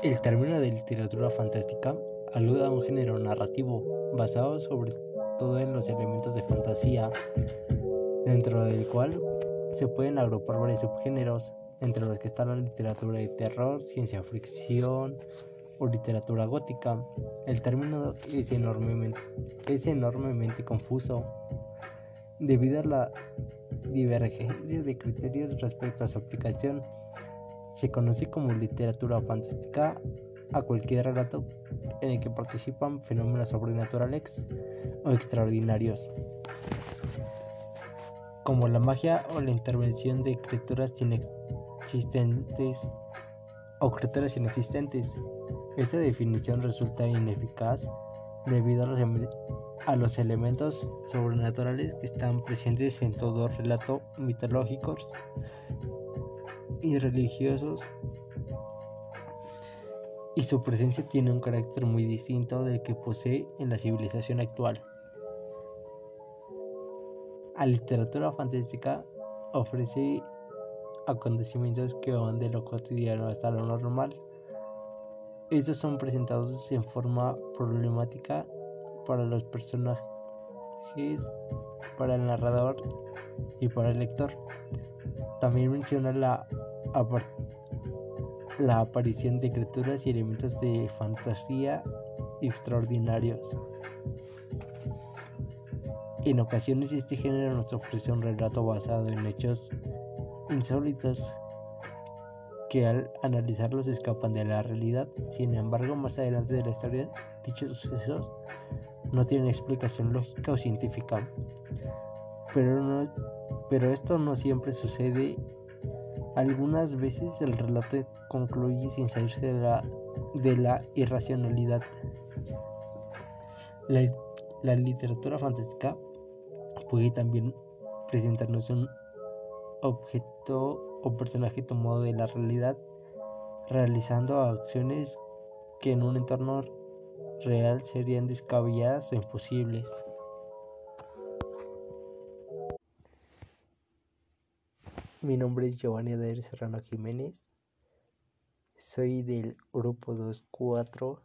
El término de literatura fantástica alude a un género narrativo basado sobre todo en los elementos de fantasía, dentro del cual se pueden agrupar varios subgéneros, entre los que están la literatura de terror, ciencia ficción o literatura gótica. El término es enormemente, es enormemente confuso debido a la divergencia de criterios respecto a su aplicación. Se conoce como literatura fantástica a cualquier relato en el que participan fenómenos sobrenaturales o extraordinarios, como la magia o la intervención de criaturas inexistentes o criaturas inexistentes. Esta definición resulta ineficaz debido a los, a los elementos sobrenaturales que están presentes en todo relato mitológicos y religiosos y su presencia tiene un carácter muy distinto del que posee en la civilización actual. La literatura fantástica ofrece acontecimientos que van de lo cotidiano hasta lo normal. Estos son presentados en forma problemática para los personajes, para el narrador y para el lector. También menciona la, la aparición de criaturas y elementos de fantasía extraordinarios. En ocasiones este género nos ofrece un relato basado en hechos insólitos que al analizarlos escapan de la realidad. Sin embargo, más adelante de la historia, dichos sucesos no tienen explicación lógica o científica. Pero, no, pero esto no siempre sucede algunas veces el relato concluye sin salirse de la, irracionalidad. La, la, literatura fantástica puede también presentarnos un objeto o personaje tomado de la realidad, realizando acciones que en un entorno real serían descabelladas o imposibles. Mi nombre es Giovanni Adair Serrano Jiménez. Soy del grupo 24